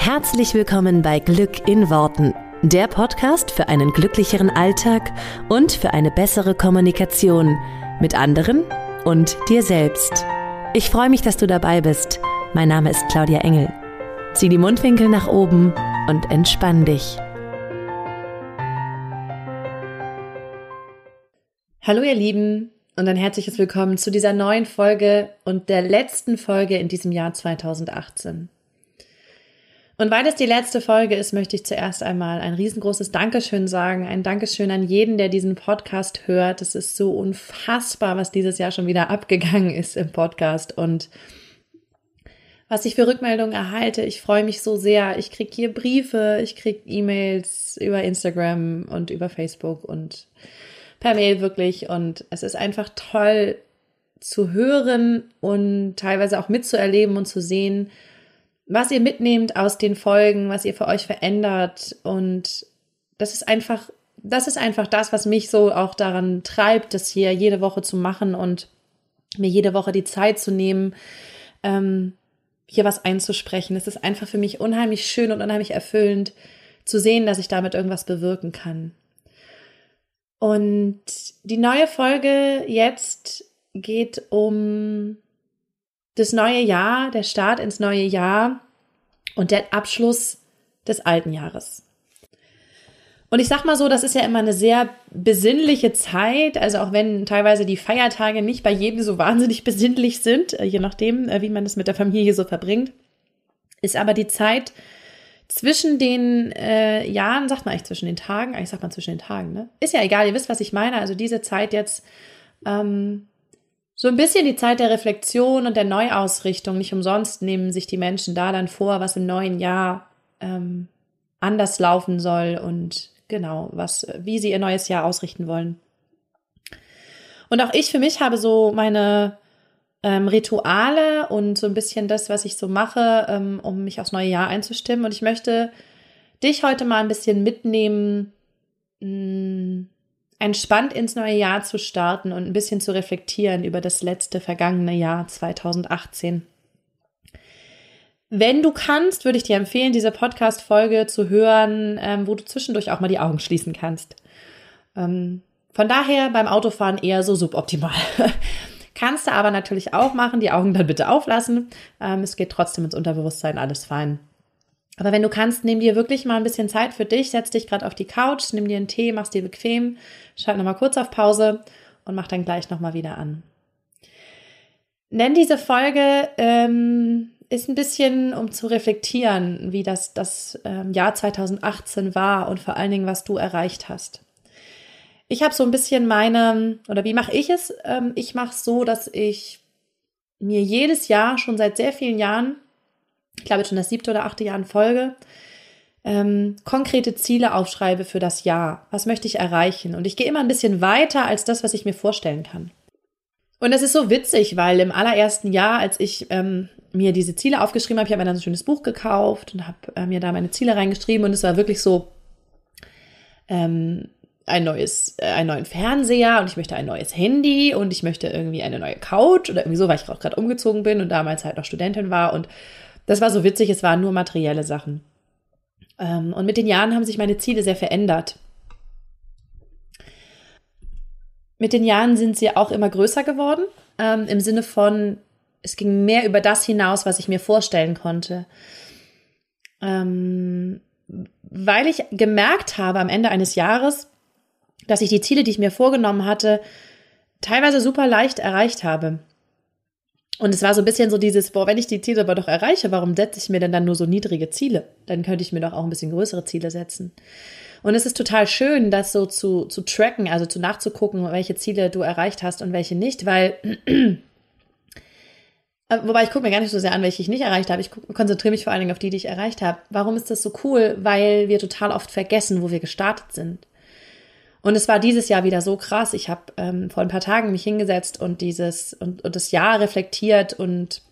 Herzlich willkommen bei Glück in Worten, der Podcast für einen glücklicheren Alltag und für eine bessere Kommunikation mit anderen und dir selbst. Ich freue mich, dass du dabei bist. Mein Name ist Claudia Engel. Zieh die Mundwinkel nach oben und entspann dich. Hallo ihr Lieben und ein herzliches Willkommen zu dieser neuen Folge und der letzten Folge in diesem Jahr 2018. Und weil es die letzte Folge ist, möchte ich zuerst einmal ein riesengroßes Dankeschön sagen. Ein Dankeschön an jeden, der diesen Podcast hört. Es ist so unfassbar, was dieses Jahr schon wieder abgegangen ist im Podcast und was ich für Rückmeldungen erhalte. Ich freue mich so sehr. Ich kriege hier Briefe, ich kriege E-Mails über Instagram und über Facebook und per Mail wirklich. Und es ist einfach toll zu hören und teilweise auch mitzuerleben und zu sehen, was ihr mitnehmt aus den Folgen, was ihr für euch verändert. Und das ist einfach, das ist einfach das, was mich so auch daran treibt, das hier jede Woche zu machen und mir jede Woche die Zeit zu nehmen, ähm, hier was einzusprechen. Es ist einfach für mich unheimlich schön und unheimlich erfüllend zu sehen, dass ich damit irgendwas bewirken kann. Und die neue Folge jetzt geht um das neue Jahr, der Start ins neue Jahr und der Abschluss des alten Jahres. Und ich sag mal so, das ist ja immer eine sehr besinnliche Zeit, also auch wenn teilweise die Feiertage nicht bei jedem so wahnsinnig besinnlich sind, äh, je nachdem, äh, wie man es mit der Familie so verbringt, ist aber die Zeit zwischen den äh, Jahren, sagt man eigentlich zwischen den Tagen, eigentlich sagt man zwischen den Tagen, ne? Ist ja egal, ihr wisst, was ich meine. Also diese Zeit jetzt ähm, so ein bisschen die Zeit der Reflexion und der Neuausrichtung. Nicht umsonst nehmen sich die Menschen da dann vor, was im neuen Jahr ähm, anders laufen soll und genau, was, wie sie ihr neues Jahr ausrichten wollen. Und auch ich für mich habe so meine ähm, Rituale und so ein bisschen das, was ich so mache, ähm, um mich aufs neue Jahr einzustimmen. Und ich möchte dich heute mal ein bisschen mitnehmen, mh, mm, entspannt ins neue Jahr zu starten und ein bisschen zu reflektieren über das letzte vergangene Jahr 2018. Wenn du kannst, würde ich dir empfehlen, diese Podcast-Folge zu hören, ähm, wo du zwischendurch auch mal die Augen schließen kannst. Ähm, von daher beim Autofahren eher so suboptimal. kannst du aber natürlich auch machen, die Augen dann bitte auflassen. Ähm, es geht trotzdem ins Unterbewusstsein, alles fein. Aber wenn du kannst, nimm dir wirklich mal ein bisschen Zeit für dich, setz dich gerade auf die Couch, nimm dir einen Tee, mach's dir bequem, schalt nochmal kurz auf Pause und mach dann gleich nochmal wieder an. Nenn diese Folge ähm, ist ein bisschen, um zu reflektieren, wie das, das ähm, Jahr 2018 war und vor allen Dingen, was du erreicht hast. Ich habe so ein bisschen meine, oder wie mache ich es? Ähm, ich mache so, dass ich mir jedes Jahr schon seit sehr vielen Jahren ich glaube schon das siebte oder achte Jahr in Folge, ähm, konkrete Ziele aufschreibe für das Jahr. Was möchte ich erreichen? Und ich gehe immer ein bisschen weiter als das, was ich mir vorstellen kann. Und das ist so witzig, weil im allerersten Jahr, als ich ähm, mir diese Ziele aufgeschrieben habe, ich habe mir dann so ein schönes Buch gekauft und habe äh, mir da meine Ziele reingeschrieben und es war wirklich so ähm, ein neues, äh, einen neuen Fernseher und ich möchte ein neues Handy und ich möchte irgendwie eine neue Couch oder irgendwie so, weil ich auch gerade umgezogen bin und damals halt noch Studentin war und das war so witzig, es waren nur materielle Sachen. Ähm, und mit den Jahren haben sich meine Ziele sehr verändert. Mit den Jahren sind sie auch immer größer geworden, ähm, im Sinne von, es ging mehr über das hinaus, was ich mir vorstellen konnte. Ähm, weil ich gemerkt habe am Ende eines Jahres, dass ich die Ziele, die ich mir vorgenommen hatte, teilweise super leicht erreicht habe. Und es war so ein bisschen so dieses, boah, wenn ich die Ziele aber doch erreiche, warum setze ich mir denn dann nur so niedrige Ziele? Dann könnte ich mir doch auch ein bisschen größere Ziele setzen. Und es ist total schön, das so zu, zu tracken, also zu nachzugucken, welche Ziele du erreicht hast und welche nicht, weil, wobei ich gucke mir gar nicht so sehr an, welche ich nicht erreicht habe. Ich konzentriere mich vor allen Dingen auf die, die ich erreicht habe. Warum ist das so cool? Weil wir total oft vergessen, wo wir gestartet sind. Und es war dieses Jahr wieder so krass. Ich habe ähm, vor ein paar Tagen mich hingesetzt und dieses und, und das Jahr reflektiert und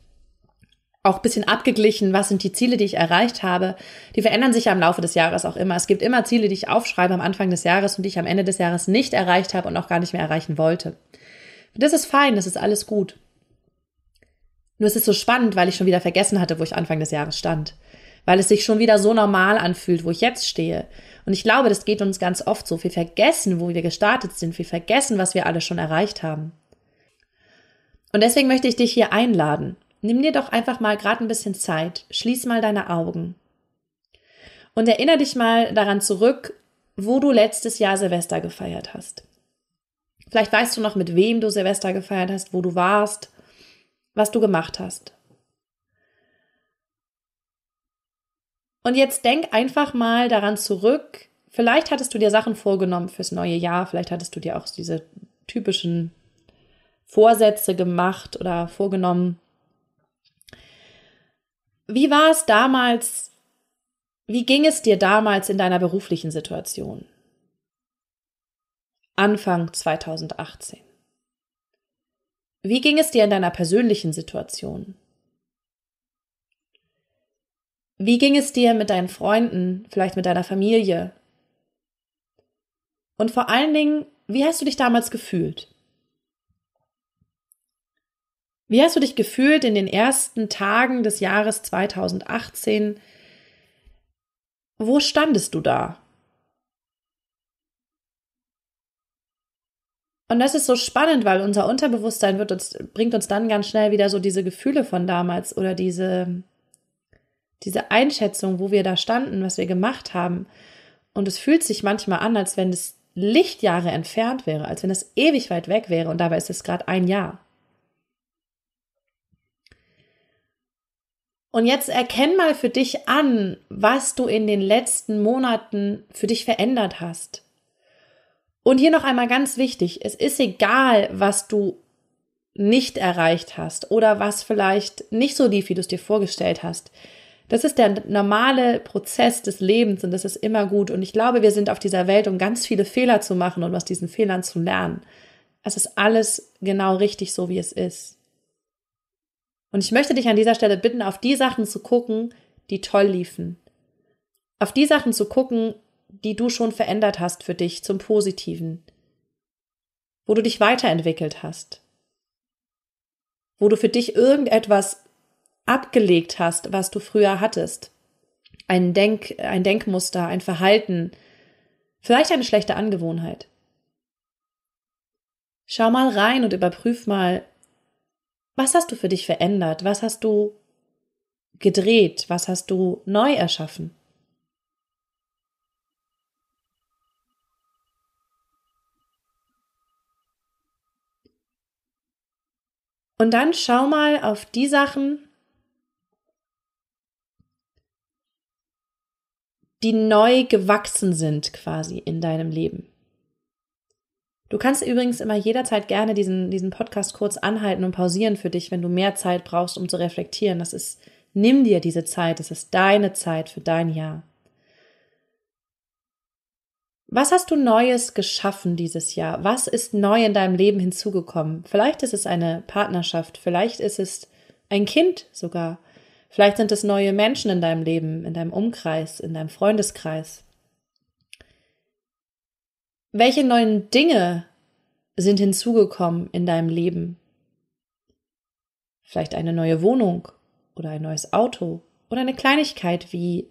auch ein bisschen abgeglichen, was sind die Ziele, die ich erreicht habe. Die verändern sich ja im Laufe des Jahres auch immer. Es gibt immer Ziele, die ich aufschreibe am Anfang des Jahres und die ich am Ende des Jahres nicht erreicht habe und auch gar nicht mehr erreichen wollte. Das ist fein, das ist alles gut. Nur es ist so spannend, weil ich schon wieder vergessen hatte, wo ich Anfang des Jahres stand. Weil es sich schon wieder so normal anfühlt, wo ich jetzt stehe. Und ich glaube, das geht uns ganz oft so. Wir vergessen, wo wir gestartet sind. Wir vergessen, was wir alle schon erreicht haben. Und deswegen möchte ich dich hier einladen. Nimm dir doch einfach mal gerade ein bisschen Zeit. Schließ mal deine Augen. Und erinnere dich mal daran zurück, wo du letztes Jahr Silvester gefeiert hast. Vielleicht weißt du noch, mit wem du Silvester gefeiert hast, wo du warst, was du gemacht hast. Und jetzt denk einfach mal daran zurück. Vielleicht hattest du dir Sachen vorgenommen fürs neue Jahr, vielleicht hattest du dir auch diese typischen Vorsätze gemacht oder vorgenommen. Wie war es damals? Wie ging es dir damals in deiner beruflichen Situation? Anfang 2018. Wie ging es dir in deiner persönlichen Situation? Wie ging es dir mit deinen Freunden, vielleicht mit deiner Familie? Und vor allen Dingen, wie hast du dich damals gefühlt? Wie hast du dich gefühlt in den ersten Tagen des Jahres 2018? Wo standest du da? Und das ist so spannend, weil unser Unterbewusstsein uns, bringt uns dann ganz schnell wieder so diese Gefühle von damals oder diese, diese Einschätzung, wo wir da standen, was wir gemacht haben. Und es fühlt sich manchmal an, als wenn es Lichtjahre entfernt wäre, als wenn es ewig weit weg wäre und dabei ist es gerade ein Jahr. Und jetzt erkenn mal für dich an, was du in den letzten Monaten für dich verändert hast. Und hier noch einmal ganz wichtig, es ist egal, was du nicht erreicht hast oder was vielleicht nicht so lief, wie du es dir vorgestellt hast. Das ist der normale Prozess des Lebens und das ist immer gut. Und ich glaube, wir sind auf dieser Welt, um ganz viele Fehler zu machen und aus diesen Fehlern zu lernen. Es ist alles genau richtig so, wie es ist. Und ich möchte dich an dieser Stelle bitten, auf die Sachen zu gucken, die toll liefen. Auf die Sachen zu gucken, die du schon verändert hast für dich zum Positiven. Wo du dich weiterentwickelt hast. Wo du für dich irgendetwas abgelegt hast, was du früher hattest. Ein, Denk, ein Denkmuster, ein Verhalten, vielleicht eine schlechte Angewohnheit. Schau mal rein und überprüf mal, was hast du für dich verändert? Was hast du gedreht? Was hast du neu erschaffen? Und dann schau mal auf die Sachen, die neu gewachsen sind quasi in deinem Leben. Du kannst übrigens immer jederzeit gerne diesen, diesen Podcast kurz anhalten und pausieren für dich, wenn du mehr Zeit brauchst, um zu reflektieren. Das ist, nimm dir diese Zeit. Das ist deine Zeit für dein Jahr. Was hast du Neues geschaffen dieses Jahr? Was ist neu in deinem Leben hinzugekommen? Vielleicht ist es eine Partnerschaft, vielleicht ist es ein Kind sogar, Vielleicht sind es neue Menschen in deinem Leben, in deinem Umkreis, in deinem Freundeskreis. Welche neuen Dinge sind hinzugekommen in deinem Leben? Vielleicht eine neue Wohnung oder ein neues Auto oder eine Kleinigkeit wie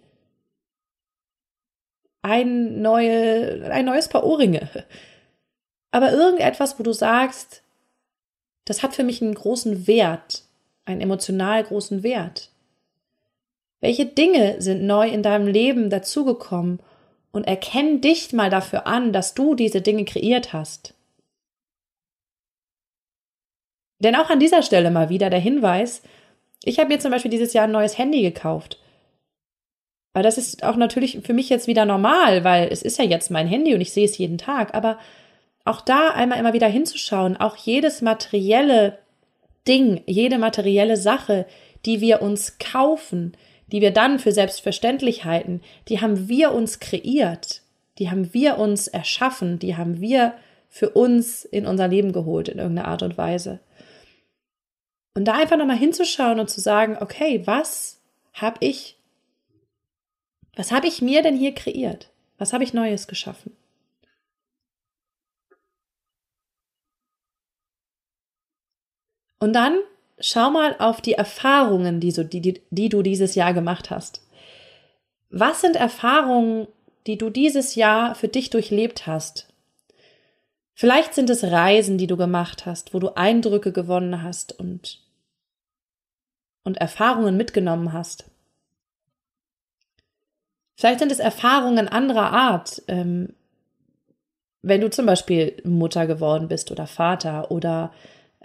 ein, neue, ein neues Paar Ohrringe. Aber irgendetwas, wo du sagst, das hat für mich einen großen Wert, einen emotional großen Wert. Welche Dinge sind neu in deinem Leben dazugekommen und erkenn dich mal dafür an, dass du diese Dinge kreiert hast. Denn auch an dieser Stelle mal wieder der Hinweis, ich habe mir zum Beispiel dieses Jahr ein neues Handy gekauft. Weil das ist auch natürlich für mich jetzt wieder normal, weil es ist ja jetzt mein Handy und ich sehe es jeden Tag. Aber auch da einmal immer wieder hinzuschauen, auch jedes materielle Ding, jede materielle Sache, die wir uns kaufen, die wir dann für selbstverständlich halten, die haben wir uns kreiert, die haben wir uns erschaffen, die haben wir für uns in unser Leben geholt in irgendeiner Art und Weise. Und da einfach nochmal hinzuschauen und zu sagen, okay, was habe ich, was habe ich mir denn hier kreiert? Was habe ich Neues geschaffen? Und dann schau mal auf die Erfahrungen, die, so, die, die, die du dieses Jahr gemacht hast. Was sind Erfahrungen, die du dieses Jahr für dich durchlebt hast? Vielleicht sind es Reisen, die du gemacht hast, wo du Eindrücke gewonnen hast und, und Erfahrungen mitgenommen hast. Vielleicht sind es Erfahrungen anderer Art, ähm, wenn du zum Beispiel Mutter geworden bist oder Vater oder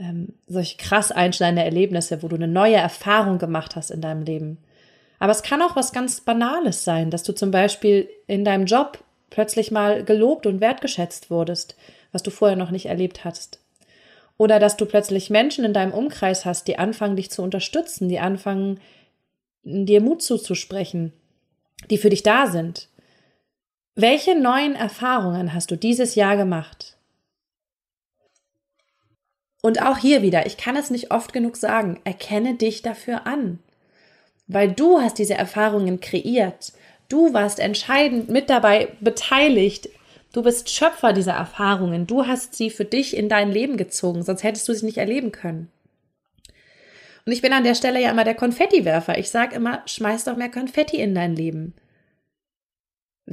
ähm, solche krass einschneidende Erlebnisse, wo du eine neue Erfahrung gemacht hast in deinem Leben. Aber es kann auch was ganz Banales sein, dass du zum Beispiel in deinem Job plötzlich mal gelobt und wertgeschätzt wurdest, was du vorher noch nicht erlebt hast. Oder dass du plötzlich Menschen in deinem Umkreis hast, die anfangen, dich zu unterstützen, die anfangen, dir Mut zuzusprechen, die für dich da sind. Welche neuen Erfahrungen hast du dieses Jahr gemacht? Und auch hier wieder, ich kann es nicht oft genug sagen, erkenne dich dafür an. Weil du hast diese Erfahrungen kreiert. Du warst entscheidend mit dabei beteiligt. Du bist Schöpfer dieser Erfahrungen. Du hast sie für dich in dein Leben gezogen, sonst hättest du sie nicht erleben können. Und ich bin an der Stelle ja immer der Konfettiwerfer. Ich sage immer, schmeiß doch mehr Konfetti in dein Leben.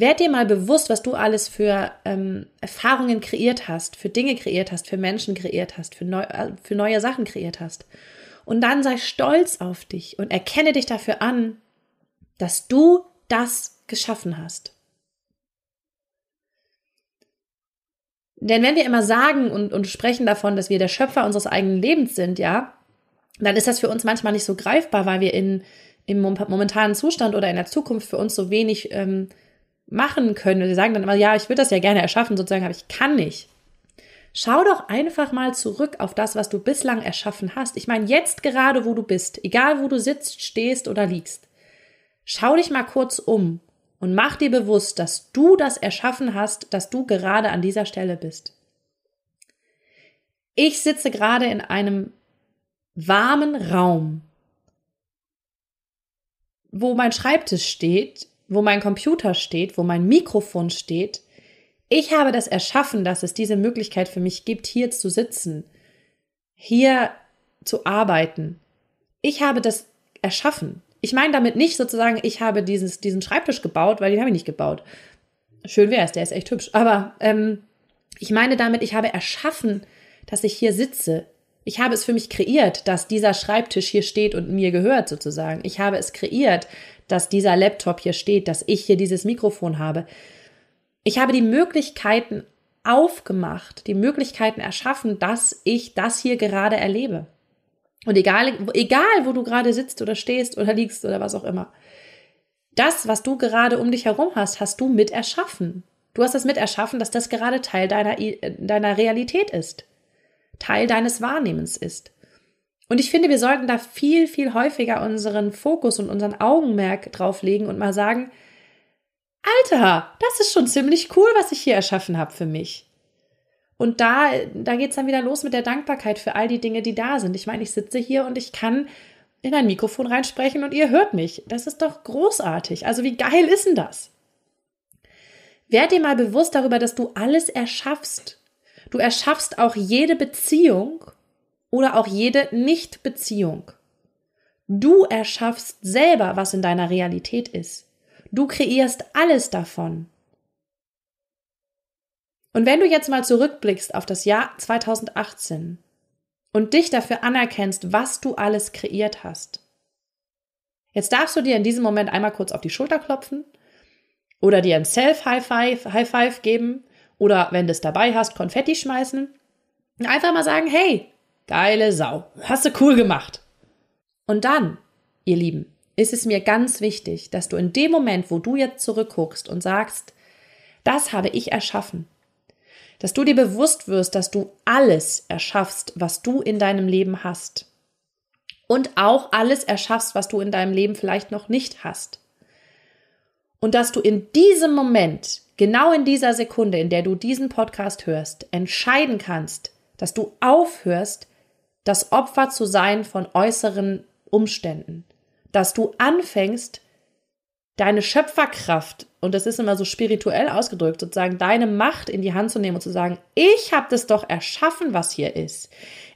Werd dir mal bewusst, was du alles für ähm, Erfahrungen kreiert hast, für Dinge kreiert hast, für Menschen kreiert hast, für, neu, äh, für neue Sachen kreiert hast. Und dann sei stolz auf dich und erkenne dich dafür an, dass du das geschaffen hast. Denn wenn wir immer sagen und, und sprechen davon, dass wir der Schöpfer unseres eigenen Lebens sind, ja, dann ist das für uns manchmal nicht so greifbar, weil wir in, im momentanen Zustand oder in der Zukunft für uns so wenig ähm, machen können. Und sie sagen dann immer, ja, ich würde das ja gerne erschaffen, sozusagen, aber ich kann nicht. Schau doch einfach mal zurück auf das, was du bislang erschaffen hast. Ich meine, jetzt gerade, wo du bist, egal wo du sitzt, stehst oder liegst. Schau dich mal kurz um und mach dir bewusst, dass du das erschaffen hast, dass du gerade an dieser Stelle bist. Ich sitze gerade in einem warmen Raum, wo mein Schreibtisch steht wo mein Computer steht, wo mein Mikrofon steht. Ich habe das erschaffen, dass es diese Möglichkeit für mich gibt, hier zu sitzen, hier zu arbeiten. Ich habe das erschaffen. Ich meine damit nicht sozusagen, ich habe dieses, diesen Schreibtisch gebaut, weil den habe ich nicht gebaut. Schön wäre es, der ist echt hübsch. Aber ähm, ich meine damit, ich habe erschaffen, dass ich hier sitze. Ich habe es für mich kreiert, dass dieser Schreibtisch hier steht und mir gehört sozusagen. Ich habe es kreiert, dass dieser Laptop hier steht, dass ich hier dieses Mikrofon habe. Ich habe die Möglichkeiten aufgemacht, die Möglichkeiten erschaffen, dass ich das hier gerade erlebe. Und egal, egal, wo du gerade sitzt oder stehst oder liegst oder was auch immer. Das, was du gerade um dich herum hast, hast du mit erschaffen. Du hast es mit erschaffen, dass das gerade Teil deiner, deiner Realität ist. Teil deines Wahrnehmens ist. Und ich finde, wir sollten da viel, viel häufiger unseren Fokus und unseren Augenmerk drauflegen und mal sagen, Alter, das ist schon ziemlich cool, was ich hier erschaffen habe für mich. Und da, da geht's dann wieder los mit der Dankbarkeit für all die Dinge, die da sind. Ich meine, ich sitze hier und ich kann in ein Mikrofon reinsprechen und ihr hört mich. Das ist doch großartig. Also wie geil ist denn das? Werd dir mal bewusst darüber, dass du alles erschaffst. Du erschaffst auch jede Beziehung oder auch jede Nichtbeziehung. Du erschaffst selber, was in deiner Realität ist. Du kreierst alles davon. Und wenn du jetzt mal zurückblickst auf das Jahr 2018 und dich dafür anerkennst, was du alles kreiert hast, jetzt darfst du dir in diesem Moment einmal kurz auf die Schulter klopfen oder dir ein Self-High-Five High Five geben oder wenn du es dabei hast, Konfetti schmeißen einfach mal sagen, hey, Geile Sau. Hast du cool gemacht. Und dann, ihr Lieben, ist es mir ganz wichtig, dass du in dem Moment, wo du jetzt zurückguckst und sagst, das habe ich erschaffen, dass du dir bewusst wirst, dass du alles erschaffst, was du in deinem Leben hast. Und auch alles erschaffst, was du in deinem Leben vielleicht noch nicht hast. Und dass du in diesem Moment, genau in dieser Sekunde, in der du diesen Podcast hörst, entscheiden kannst, dass du aufhörst, das Opfer zu sein von äußeren Umständen, dass du anfängst, deine Schöpferkraft, und das ist immer so spirituell ausgedrückt, sozusagen deine Macht in die Hand zu nehmen und zu sagen, ich habe das doch erschaffen, was hier ist.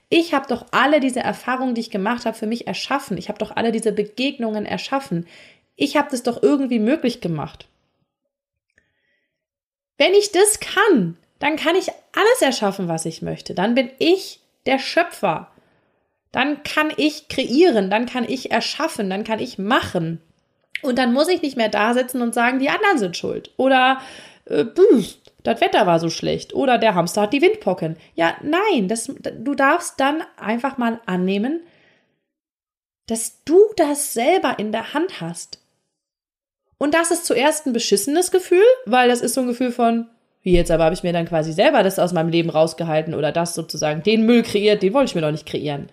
Ich habe doch alle diese Erfahrungen, die ich gemacht habe, für mich erschaffen. Ich habe doch alle diese Begegnungen erschaffen. Ich habe das doch irgendwie möglich gemacht. Wenn ich das kann, dann kann ich alles erschaffen, was ich möchte. Dann bin ich der Schöpfer. Dann kann ich kreieren, dann kann ich erschaffen, dann kann ich machen. Und dann muss ich nicht mehr da sitzen und sagen, die anderen sind schuld. Oder äh, das Wetter war so schlecht. Oder der Hamster hat die Windpocken. Ja, nein, das, du darfst dann einfach mal annehmen, dass du das selber in der Hand hast. Und das ist zuerst ein beschissenes Gefühl, weil das ist so ein Gefühl von, wie jetzt, aber habe ich mir dann quasi selber das aus meinem Leben rausgehalten oder das sozusagen, den Müll kreiert, den wollte ich mir doch nicht kreieren.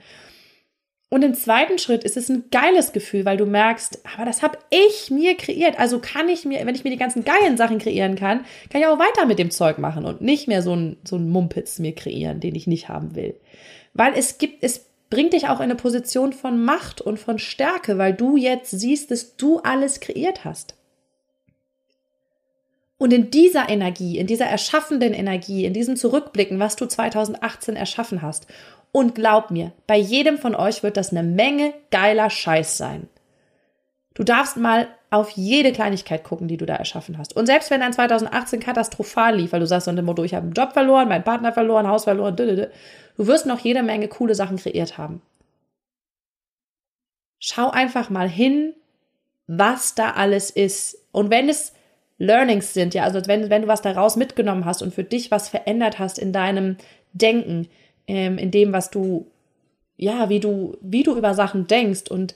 Und im zweiten Schritt ist es ein geiles Gefühl, weil du merkst, aber das habe ich mir kreiert. Also kann ich mir, wenn ich mir die ganzen geilen Sachen kreieren kann, kann ich auch weiter mit dem Zeug machen und nicht mehr so ein, so ein Mumpitz mir kreieren, den ich nicht haben will. Weil es gibt, es bringt dich auch in eine Position von Macht und von Stärke, weil du jetzt siehst, dass du alles kreiert hast. Und in dieser Energie, in dieser erschaffenden Energie, in diesem Zurückblicken, was du 2018 erschaffen hast. Und glaub mir, bei jedem von euch wird das eine Menge geiler Scheiß sein. Du darfst mal auf jede Kleinigkeit gucken, die du da erschaffen hast. Und selbst wenn dein 2018 katastrophal lief, weil du sagst unter dem Motto, ich habe einen Job verloren, meinen Partner verloren, Haus verloren, du wirst noch jede Menge coole Sachen kreiert haben. Schau einfach mal hin, was da alles ist. Und wenn es Learnings sind, ja, also wenn, wenn du was daraus mitgenommen hast und für dich was verändert hast in deinem Denken, ähm, in dem, was du, ja, wie du, wie du über Sachen denkst und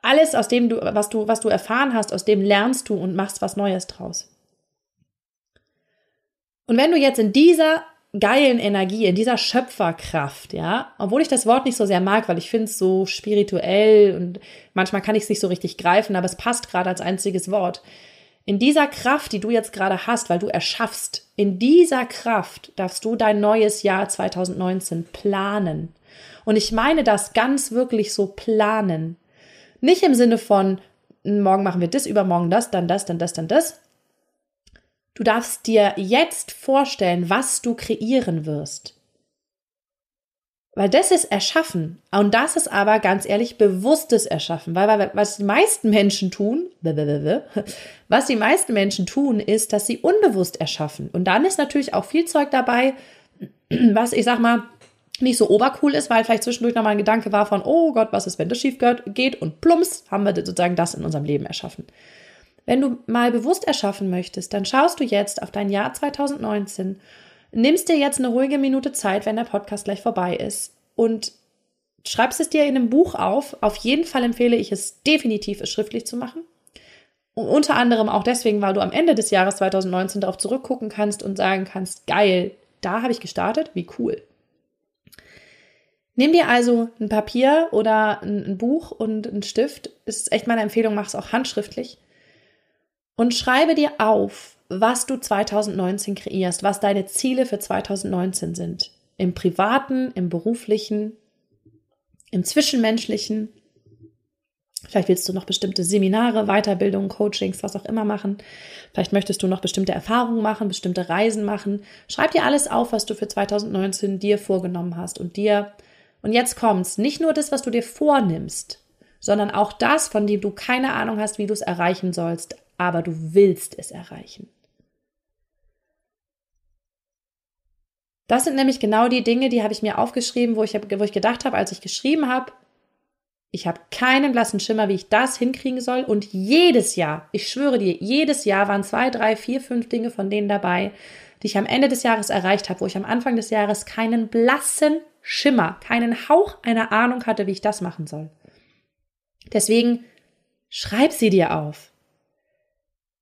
alles, aus dem du, was du, was du erfahren hast, aus dem lernst du und machst was Neues draus. Und wenn du jetzt in dieser geilen Energie, in dieser Schöpferkraft, ja, obwohl ich das Wort nicht so sehr mag, weil ich finde es so spirituell und manchmal kann ich es nicht so richtig greifen, aber es passt gerade als einziges Wort. In dieser Kraft, die du jetzt gerade hast, weil du erschaffst, in dieser Kraft darfst du dein neues Jahr 2019 planen. Und ich meine das ganz wirklich so planen. Nicht im Sinne von, morgen machen wir das, übermorgen das, dann das, dann das, dann das. Du darfst dir jetzt vorstellen, was du kreieren wirst. Weil das ist Erschaffen. Und das ist aber ganz ehrlich bewusstes Erschaffen. Weil, was die meisten Menschen tun, was die meisten Menschen tun, ist, dass sie unbewusst erschaffen. Und dann ist natürlich auch viel Zeug dabei, was ich sag mal, nicht so obercool ist, weil vielleicht zwischendurch nochmal ein Gedanke war von, oh Gott, was ist, wenn das schief geht? Und plumps, haben wir sozusagen das in unserem Leben erschaffen. Wenn du mal bewusst erschaffen möchtest, dann schaust du jetzt auf dein Jahr 2019 nimmst dir jetzt eine ruhige Minute Zeit, wenn der Podcast gleich vorbei ist und schreibst es dir in einem Buch auf. Auf jeden Fall empfehle ich es definitiv, es schriftlich zu machen. Und unter anderem auch deswegen, weil du am Ende des Jahres 2019 darauf zurückgucken kannst und sagen kannst, geil, da habe ich gestartet, wie cool. Nimm dir also ein Papier oder ein, Buch und einen Stift. Das ist echt meine Empfehlung, mach es auch handschriftlich. Und schreibe dir auf, was du 2019 kreierst, was deine Ziele für 2019 sind. Im privaten, im beruflichen, im zwischenmenschlichen. Vielleicht willst du noch bestimmte Seminare, Weiterbildungen, Coachings, was auch immer machen. Vielleicht möchtest du noch bestimmte Erfahrungen machen, bestimmte Reisen machen. Schreib dir alles auf, was du für 2019 dir vorgenommen hast und dir. Und jetzt kommt's. Nicht nur das, was du dir vornimmst, sondern auch das, von dem du keine Ahnung hast, wie du es erreichen sollst, aber du willst es erreichen. Das sind nämlich genau die Dinge, die habe ich mir aufgeschrieben, wo ich, wo ich gedacht habe, als ich geschrieben habe, ich habe keinen blassen Schimmer, wie ich das hinkriegen soll. Und jedes Jahr, ich schwöre dir, jedes Jahr waren zwei, drei, vier, fünf Dinge von denen dabei, die ich am Ende des Jahres erreicht habe, wo ich am Anfang des Jahres keinen blassen Schimmer, keinen Hauch einer Ahnung hatte, wie ich das machen soll. Deswegen schreib sie dir auf.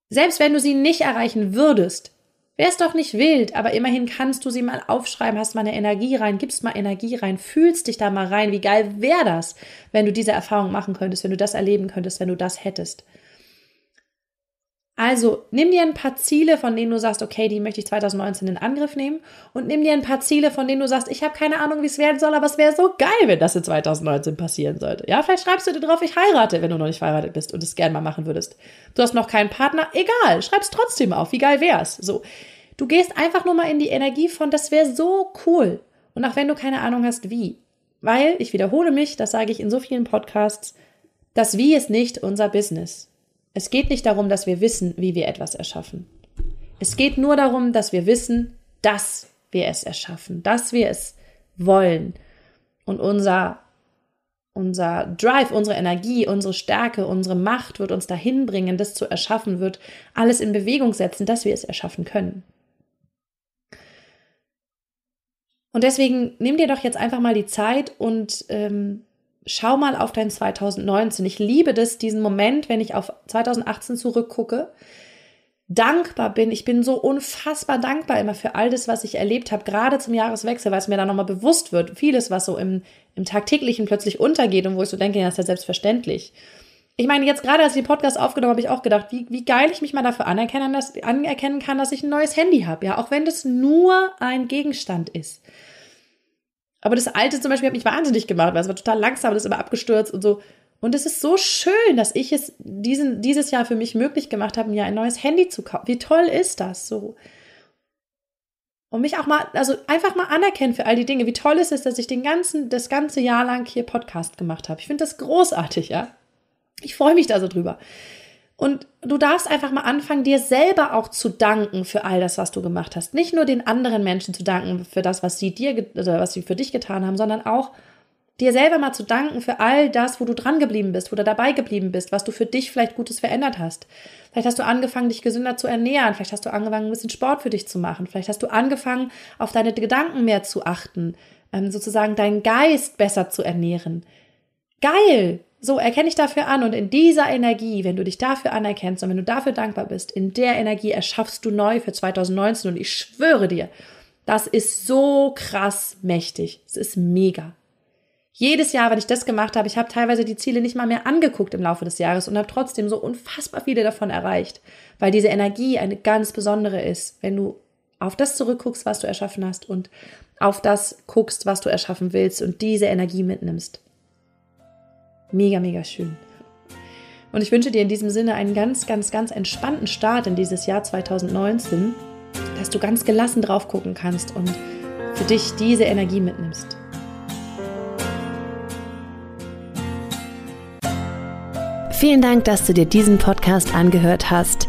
Selbst wenn du sie nicht erreichen würdest, wäre es doch nicht wild, aber immerhin kannst du sie mal aufschreiben, hast mal eine Energie rein, gibst mal Energie rein, fühlst dich da mal rein. Wie geil wäre das, wenn du diese Erfahrung machen könntest, wenn du das erleben könntest, wenn du das hättest. Also nimm dir ein paar Ziele, von denen du sagst, okay, die möchte ich 2019 in Angriff nehmen und nimm dir ein paar Ziele, von denen du sagst, ich habe keine Ahnung, wie es werden soll, aber es wäre so geil, wenn das in 2019 passieren sollte. Ja, vielleicht schreibst du dir drauf, ich heirate, wenn du noch nicht verheiratet bist und es gern mal machen würdest. Du hast noch keinen Partner, egal, schreib's trotzdem auf, wie geil wär's. So, du gehst einfach nur mal in die Energie von, das wäre so cool. Und auch wenn du keine Ahnung hast, wie. Weil, ich wiederhole mich, das sage ich in so vielen Podcasts, das Wie ist nicht unser Business. Es geht nicht darum, dass wir wissen, wie wir etwas erschaffen. Es geht nur darum, dass wir wissen, dass wir es erschaffen, dass wir es wollen. Und unser, unser Drive, unsere Energie, unsere Stärke, unsere Macht wird uns dahin bringen, das zu erschaffen, wird alles in Bewegung setzen, dass wir es erschaffen können. Und deswegen nimm dir doch jetzt einfach mal die Zeit und ähm, schau mal auf dein 2019. Ich liebe das, diesen Moment, wenn ich auf 2018 zurückgucke, dankbar bin. Ich bin so unfassbar dankbar immer für all das, was ich erlebt habe, gerade zum Jahreswechsel, weil es mir dann nochmal bewusst wird. Vieles, was so im, im tagtäglichen plötzlich untergeht und wo ich so denke, ja, ist ja selbstverständlich. Ich meine, jetzt gerade als ich den Podcast aufgenommen habe, habe ich auch gedacht, wie, wie geil ich mich mal dafür anerkennen, dass, anerkennen kann, dass ich ein neues Handy habe. Ja, auch wenn das nur ein Gegenstand ist. Aber das alte zum Beispiel hat mich wahnsinnig gemacht, weil es war total langsam, das ist immer abgestürzt und so. Und es ist so schön, dass ich es diesen, dieses Jahr für mich möglich gemacht habe, mir ein neues Handy zu kaufen. Wie toll ist das so? Und mich auch mal, also einfach mal anerkennen für all die Dinge. Wie toll ist es, dass ich den ganzen, das ganze Jahr lang hier Podcast gemacht habe. Ich finde das großartig, ja. Ich freue mich da so drüber. Und du darfst einfach mal anfangen, dir selber auch zu danken für all das, was du gemacht hast. Nicht nur den anderen Menschen zu danken für das, was sie dir oder was sie für dich getan haben, sondern auch dir selber mal zu danken für all das, wo du dran geblieben bist, wo du dabei geblieben bist, was du für dich vielleicht Gutes verändert hast. Vielleicht hast du angefangen, dich gesünder zu ernähren. Vielleicht hast du angefangen, ein bisschen Sport für dich zu machen. Vielleicht hast du angefangen, auf deine Gedanken mehr zu achten, ähm, sozusagen deinen Geist besser zu ernähren. Geil! So erkenne ich dafür an und in dieser Energie, wenn du dich dafür anerkennst und wenn du dafür dankbar bist, in der Energie erschaffst du neu für 2019 und ich schwöre dir, das ist so krass mächtig. Es ist mega. Jedes Jahr, wenn ich das gemacht habe, ich habe teilweise die Ziele nicht mal mehr angeguckt im Laufe des Jahres und habe trotzdem so unfassbar viele davon erreicht, weil diese Energie eine ganz besondere ist, wenn du auf das zurückguckst, was du erschaffen hast und auf das guckst, was du erschaffen willst und diese Energie mitnimmst. Mega, mega schön. Und ich wünsche dir in diesem Sinne einen ganz, ganz, ganz entspannten Start in dieses Jahr 2019, dass du ganz gelassen drauf gucken kannst und für dich diese Energie mitnimmst. Vielen Dank, dass du dir diesen Podcast angehört hast.